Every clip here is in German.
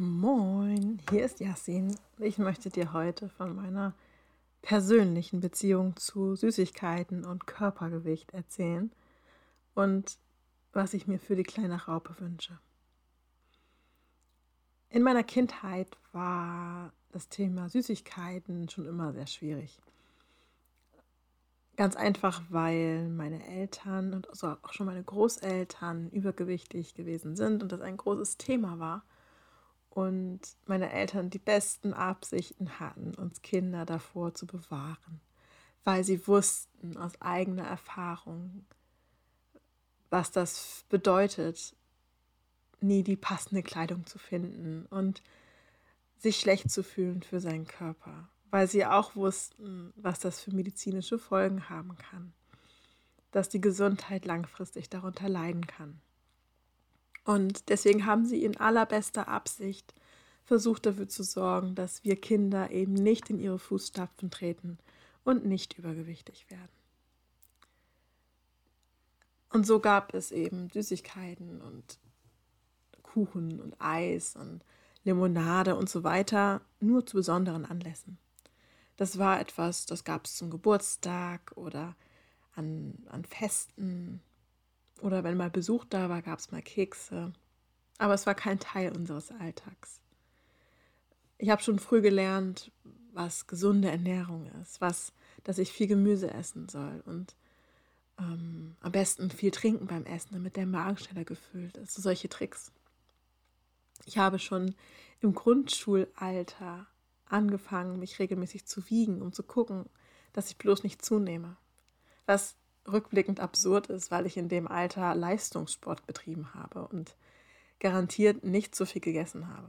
Moin, hier ist Yassin. Ich möchte dir heute von meiner persönlichen Beziehung zu Süßigkeiten und Körpergewicht erzählen und was ich mir für die kleine Raupe wünsche. In meiner Kindheit war das Thema Süßigkeiten schon immer sehr schwierig. Ganz einfach, weil meine Eltern und also auch schon meine Großeltern übergewichtig gewesen sind und das ein großes Thema war. Und meine Eltern die besten Absichten hatten, uns Kinder davor zu bewahren, weil sie wussten aus eigener Erfahrung, was das bedeutet, nie die passende Kleidung zu finden und sich schlecht zu fühlen für seinen Körper, weil sie auch wussten, was das für medizinische Folgen haben kann, dass die Gesundheit langfristig darunter leiden kann. Und deswegen haben sie in allerbester Absicht versucht dafür zu sorgen, dass wir Kinder eben nicht in ihre Fußstapfen treten und nicht übergewichtig werden. Und so gab es eben Süßigkeiten und Kuchen und Eis und Limonade und so weiter nur zu besonderen Anlässen. Das war etwas, das gab es zum Geburtstag oder an, an Festen oder wenn mal Besuch da war, gab es mal Kekse. Aber es war kein Teil unseres Alltags. Ich habe schon früh gelernt, was gesunde Ernährung ist, was, dass ich viel Gemüse essen soll und ähm, am besten viel trinken beim Essen, damit der Magen schneller gefüllt ist. So solche Tricks. Ich habe schon im Grundschulalter angefangen, mich regelmäßig zu wiegen, um zu gucken, dass ich bloß nicht zunehme. Was rückblickend absurd ist, weil ich in dem Alter Leistungssport betrieben habe und garantiert nicht so viel gegessen habe.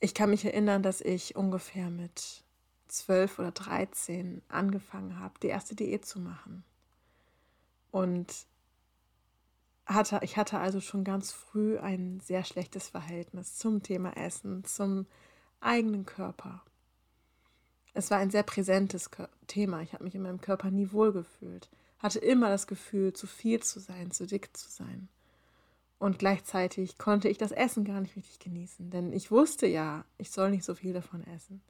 Ich kann mich erinnern, dass ich ungefähr mit zwölf oder dreizehn angefangen habe, die erste Diät zu machen. Und hatte, ich hatte also schon ganz früh ein sehr schlechtes Verhältnis zum Thema Essen, zum eigenen Körper. Es war ein sehr präsentes Thema. Ich habe mich in meinem Körper nie wohlgefühlt, hatte immer das Gefühl, zu viel zu sein, zu dick zu sein. Und gleichzeitig konnte ich das Essen gar nicht richtig genießen, denn ich wusste ja, ich soll nicht so viel davon essen.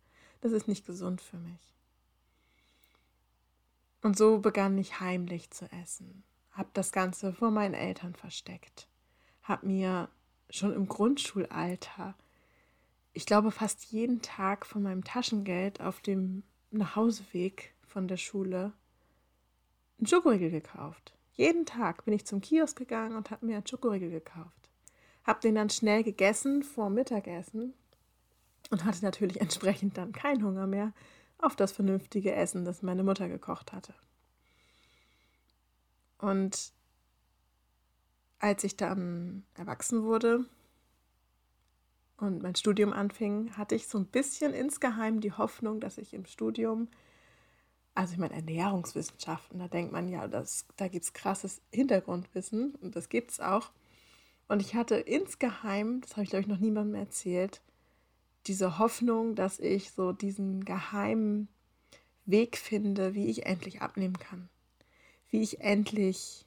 Das ist nicht gesund für mich. Und so begann ich heimlich zu essen habe das Ganze vor meinen Eltern versteckt, habe mir schon im Grundschulalter, ich glaube fast jeden Tag von meinem Taschengeld auf dem Nachhauseweg von der Schule einen Schokoriegel gekauft. Jeden Tag bin ich zum Kiosk gegangen und habe mir einen Schokoriegel gekauft. Habe den dann schnell gegessen vor Mittagessen und hatte natürlich entsprechend dann keinen Hunger mehr auf das vernünftige Essen, das meine Mutter gekocht hatte. Und als ich dann erwachsen wurde und mein Studium anfing, hatte ich so ein bisschen insgeheim die Hoffnung, dass ich im Studium, also ich meine Ernährungswissenschaften, da denkt man ja, das, da gibt es krasses Hintergrundwissen und das gibt es auch. Und ich hatte insgeheim, das habe ich glaube ich noch niemandem erzählt, diese Hoffnung, dass ich so diesen geheimen Weg finde, wie ich endlich abnehmen kann wie ich endlich,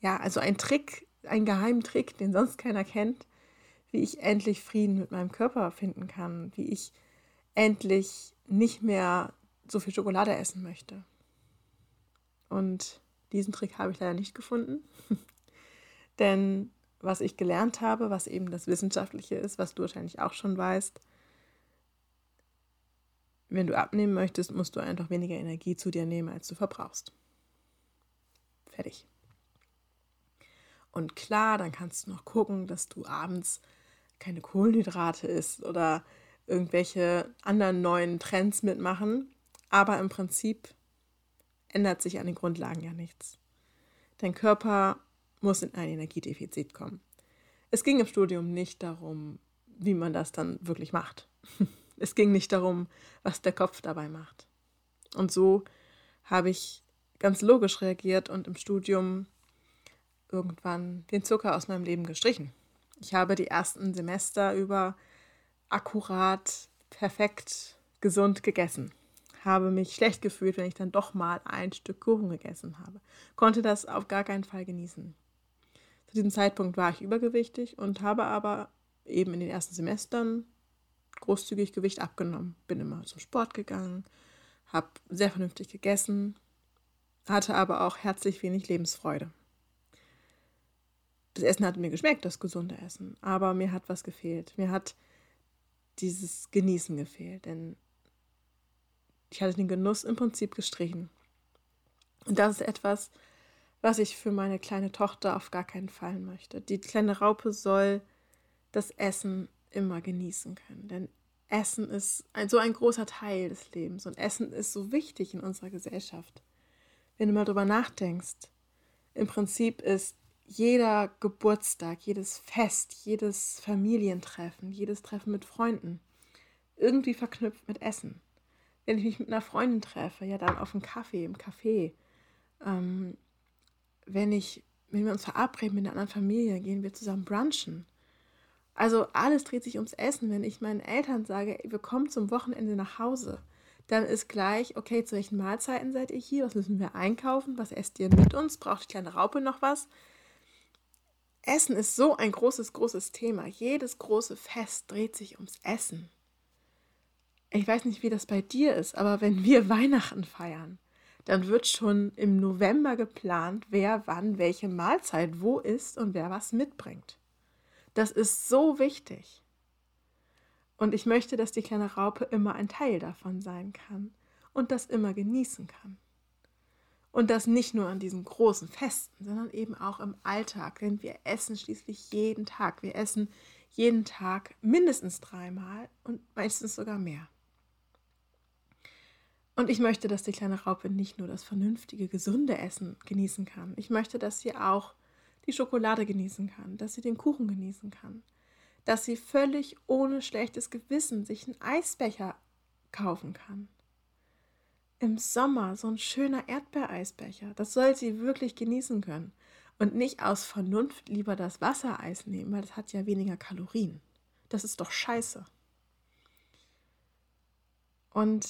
ja, also ein Trick, einen geheimen Trick, den sonst keiner kennt, wie ich endlich Frieden mit meinem Körper finden kann, wie ich endlich nicht mehr so viel Schokolade essen möchte. Und diesen Trick habe ich leider nicht gefunden. Denn was ich gelernt habe, was eben das Wissenschaftliche ist, was du wahrscheinlich auch schon weißt, wenn du abnehmen möchtest, musst du einfach weniger Energie zu dir nehmen, als du verbrauchst. Fertig. Und klar, dann kannst du noch gucken, dass du abends keine Kohlenhydrate isst oder irgendwelche anderen neuen Trends mitmachen. Aber im Prinzip ändert sich an den Grundlagen ja nichts. Dein Körper muss in ein Energiedefizit kommen. Es ging im Studium nicht darum, wie man das dann wirklich macht. Es ging nicht darum, was der Kopf dabei macht. Und so habe ich ganz logisch reagiert und im Studium irgendwann den Zucker aus meinem Leben gestrichen. Ich habe die ersten Semester über akkurat, perfekt, gesund gegessen. Habe mich schlecht gefühlt, wenn ich dann doch mal ein Stück Kuchen gegessen habe. Konnte das auf gar keinen Fall genießen. Zu diesem Zeitpunkt war ich übergewichtig und habe aber eben in den ersten Semestern großzügig Gewicht abgenommen. Bin immer zum Sport gegangen, habe sehr vernünftig gegessen, hatte aber auch herzlich wenig Lebensfreude. Das Essen hat mir geschmeckt, das gesunde Essen, aber mir hat was gefehlt. Mir hat dieses Genießen gefehlt, denn ich hatte den Genuss im Prinzip gestrichen. Und das ist etwas, was ich für meine kleine Tochter auf gar keinen Fall möchte. Die kleine Raupe soll das Essen immer genießen können, denn Essen ist ein, so ein großer Teil des Lebens und Essen ist so wichtig in unserer Gesellschaft. Wenn du mal drüber nachdenkst, im Prinzip ist jeder Geburtstag, jedes Fest, jedes Familientreffen, jedes Treffen mit Freunden irgendwie verknüpft mit Essen. Wenn ich mich mit einer Freundin treffe, ja dann auf einen Kaffee im Café. Ähm, wenn ich, wenn wir uns verabreden mit einer anderen Familie, gehen wir zusammen brunchen. Also alles dreht sich ums Essen. Wenn ich meinen Eltern sage, wir kommen zum Wochenende nach Hause, dann ist gleich, okay, zu welchen Mahlzeiten seid ihr hier? Was müssen wir einkaufen? Was esst ihr mit uns? Braucht die kleine Raupe noch was? Essen ist so ein großes, großes Thema. Jedes große Fest dreht sich ums Essen. Ich weiß nicht, wie das bei dir ist, aber wenn wir Weihnachten feiern, dann wird schon im November geplant, wer wann welche Mahlzeit wo ist und wer was mitbringt. Das ist so wichtig. Und ich möchte, dass die kleine Raupe immer ein Teil davon sein kann und das immer genießen kann. Und das nicht nur an diesen großen Festen, sondern eben auch im Alltag. Denn wir essen schließlich jeden Tag. Wir essen jeden Tag mindestens dreimal und meistens sogar mehr. Und ich möchte, dass die kleine Raupe nicht nur das vernünftige, gesunde Essen genießen kann. Ich möchte, dass sie auch die Schokolade genießen kann, dass sie den Kuchen genießen kann, dass sie völlig ohne schlechtes Gewissen sich einen Eisbecher kaufen kann im Sommer so ein schöner Erdbeereisbecher. Das soll sie wirklich genießen können. Und nicht aus Vernunft lieber das Wassereis nehmen, weil das hat ja weniger Kalorien. Das ist doch scheiße. Und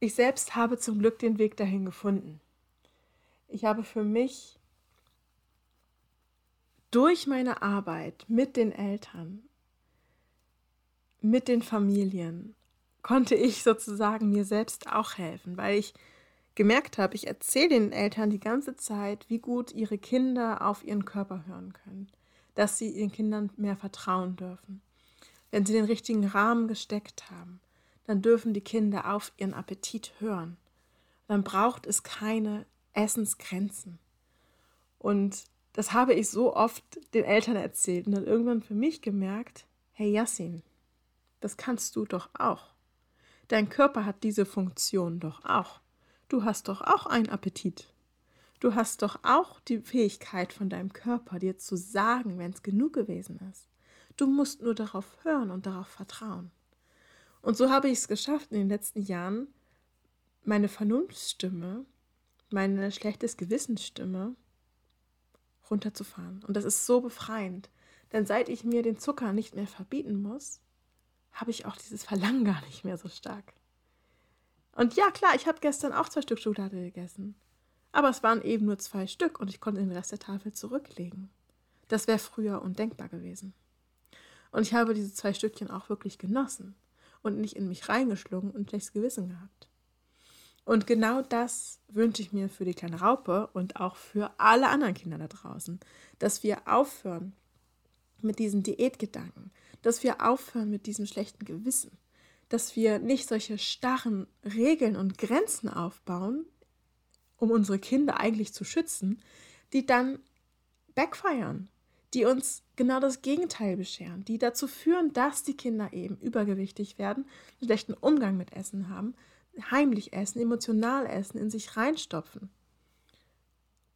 ich selbst habe zum Glück den Weg dahin gefunden. Ich habe für mich durch meine Arbeit mit den Eltern, mit den Familien konnte ich sozusagen mir selbst auch helfen, weil ich gemerkt habe, ich erzähle den Eltern die ganze Zeit, wie gut ihre Kinder auf ihren Körper hören können, dass sie ihren Kindern mehr vertrauen dürfen. Wenn sie den richtigen Rahmen gesteckt haben, dann dürfen die Kinder auf ihren Appetit hören. Dann braucht es keine Essensgrenzen. Und das habe ich so oft den Eltern erzählt und dann irgendwann für mich gemerkt, hey Yassin, das kannst du doch auch. Dein Körper hat diese Funktion doch auch. Du hast doch auch einen Appetit. Du hast doch auch die Fähigkeit von deinem Körper, dir zu sagen, wenn es genug gewesen ist. Du musst nur darauf hören und darauf vertrauen. Und so habe ich es geschafft, in den letzten Jahren meine Vernunftsstimme, meine schlechtes Gewissensstimme runterzufahren. Und das ist so befreiend. Denn seit ich mir den Zucker nicht mehr verbieten muss, habe ich auch dieses Verlangen gar nicht mehr so stark. Und ja, klar, ich habe gestern auch zwei Stück Schokolade gegessen. Aber es waren eben nur zwei Stück und ich konnte den Rest der Tafel zurücklegen. Das wäre früher undenkbar gewesen. Und ich habe diese zwei Stückchen auch wirklich genossen und nicht in mich reingeschlungen und schlechtes Gewissen gehabt. Und genau das wünsche ich mir für die kleine Raupe und auch für alle anderen Kinder da draußen, dass wir aufhören mit diesen Diätgedanken, dass wir aufhören mit diesem schlechten Gewissen, dass wir nicht solche starren Regeln und Grenzen aufbauen, um unsere Kinder eigentlich zu schützen, die dann backfeiern, die uns genau das Gegenteil bescheren, die dazu führen, dass die Kinder eben übergewichtig werden, einen schlechten Umgang mit Essen haben, heimlich essen, emotional essen, in sich reinstopfen.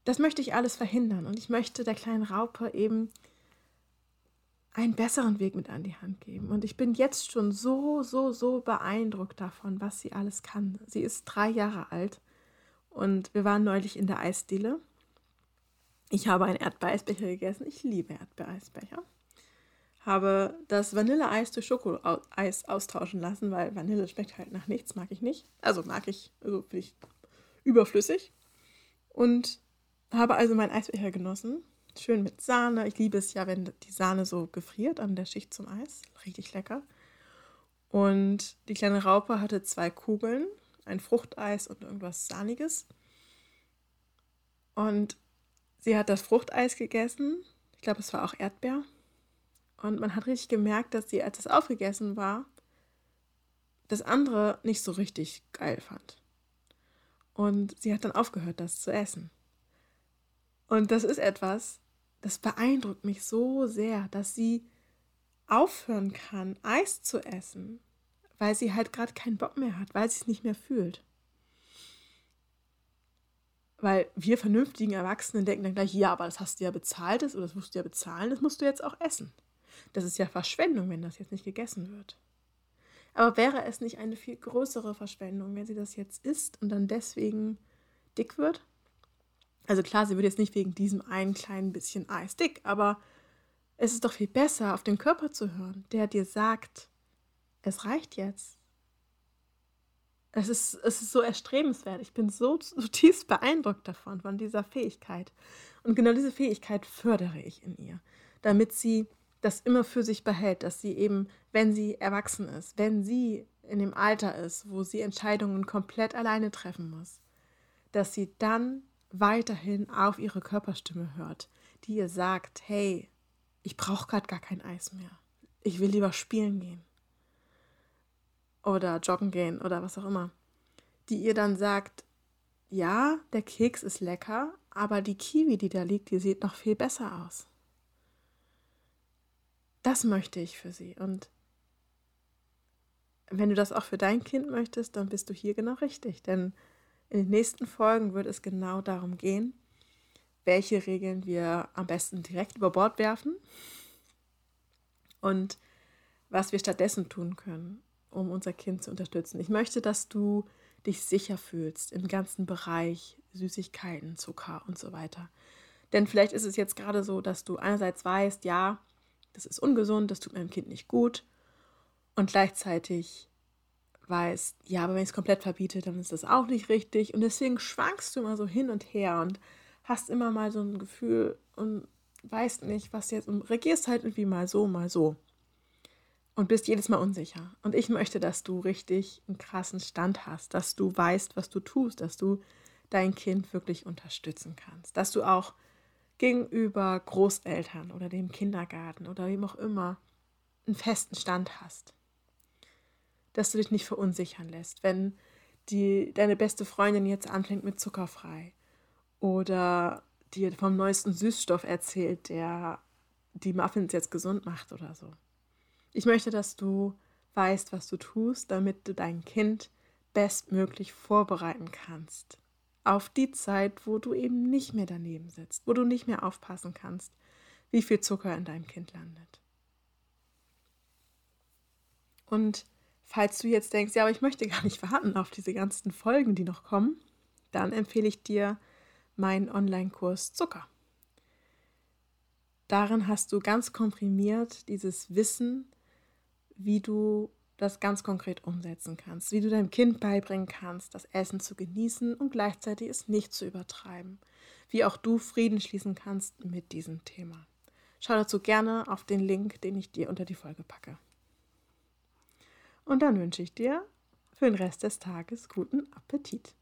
Das möchte ich alles verhindern und ich möchte der kleinen Raupe eben einen besseren Weg mit an die Hand geben. Und ich bin jetzt schon so, so, so beeindruckt davon, was sie alles kann. Sie ist drei Jahre alt und wir waren neulich in der Eisdiele. Ich habe einen Erdbeereisbecher gegessen. Ich liebe Erdbeereisbecher. Habe das Vanilleeis durch Schokoeis austauschen lassen, weil Vanille schmeckt halt nach nichts, mag ich nicht. Also mag ich, also finde ich überflüssig. Und habe also meinen Eisbecher genossen schön mit Sahne. Ich liebe es ja, wenn die Sahne so gefriert an der Schicht zum Eis. Richtig lecker. Und die kleine Raupe hatte zwei Kugeln, ein Fruchteis und irgendwas Sahniges. Und sie hat das Fruchteis gegessen. Ich glaube, es war auch Erdbeer. Und man hat richtig gemerkt, dass sie, als es aufgegessen war, das andere nicht so richtig geil fand. Und sie hat dann aufgehört, das zu essen. Und das ist etwas, das beeindruckt mich so sehr, dass sie aufhören kann, Eis zu essen, weil sie halt gerade keinen Bock mehr hat, weil sie es nicht mehr fühlt. Weil wir vernünftigen Erwachsenen denken dann gleich, ja, aber das hast du ja bezahlt, oder das musst du ja bezahlen, das musst du jetzt auch essen. Das ist ja Verschwendung, wenn das jetzt nicht gegessen wird. Aber wäre es nicht eine viel größere Verschwendung, wenn sie das jetzt isst und dann deswegen dick wird? Also klar, sie wird jetzt nicht wegen diesem einen kleinen bisschen Eis dick, aber es ist doch viel besser, auf den Körper zu hören, der dir sagt, es reicht jetzt. Es ist, es ist so erstrebenswert. Ich bin so zutiefst beeindruckt davon, von dieser Fähigkeit. Und genau diese Fähigkeit fördere ich in ihr, damit sie das immer für sich behält, dass sie eben, wenn sie erwachsen ist, wenn sie in dem Alter ist, wo sie Entscheidungen komplett alleine treffen muss, dass sie dann weiterhin auf ihre Körperstimme hört, die ihr sagt, hey, ich brauche gerade gar kein Eis mehr. Ich will lieber spielen gehen. Oder joggen gehen oder was auch immer. Die ihr dann sagt, ja, der Keks ist lecker, aber die Kiwi, die da liegt, die sieht noch viel besser aus. Das möchte ich für sie. Und wenn du das auch für dein Kind möchtest, dann bist du hier genau richtig. Denn in den nächsten Folgen wird es genau darum gehen, welche Regeln wir am besten direkt über Bord werfen und was wir stattdessen tun können, um unser Kind zu unterstützen. Ich möchte, dass du dich sicher fühlst im ganzen Bereich Süßigkeiten, Zucker und so weiter. Denn vielleicht ist es jetzt gerade so, dass du einerseits weißt, ja, das ist ungesund, das tut meinem Kind nicht gut. Und gleichzeitig weißt, ja, aber wenn ich es komplett verbiete, dann ist das auch nicht richtig. Und deswegen schwankst du immer so hin und her und hast immer mal so ein Gefühl und weißt nicht, was jetzt, und reagierst halt irgendwie mal so, mal so. Und bist jedes Mal unsicher. Und ich möchte, dass du richtig einen krassen Stand hast, dass du weißt, was du tust, dass du dein Kind wirklich unterstützen kannst, dass du auch gegenüber Großeltern oder dem Kindergarten oder wem auch immer einen festen Stand hast. Dass du dich nicht verunsichern lässt, wenn die, deine beste Freundin jetzt anfängt mit zuckerfrei oder dir vom neuesten Süßstoff erzählt, der die Muffins jetzt gesund macht oder so. Ich möchte, dass du weißt, was du tust, damit du dein Kind bestmöglich vorbereiten kannst auf die Zeit, wo du eben nicht mehr daneben sitzt, wo du nicht mehr aufpassen kannst, wie viel Zucker in deinem Kind landet. Und falls du jetzt denkst, ja, aber ich möchte gar nicht warten auf diese ganzen Folgen, die noch kommen, dann empfehle ich dir meinen Online-Kurs Zucker. Darin hast du ganz komprimiert dieses Wissen, wie du das ganz konkret umsetzen kannst, wie du deinem Kind beibringen kannst, das Essen zu genießen und gleichzeitig es nicht zu übertreiben, wie auch du Frieden schließen kannst mit diesem Thema. Schau dazu gerne auf den Link, den ich dir unter die Folge packe. Und dann wünsche ich dir für den Rest des Tages guten Appetit.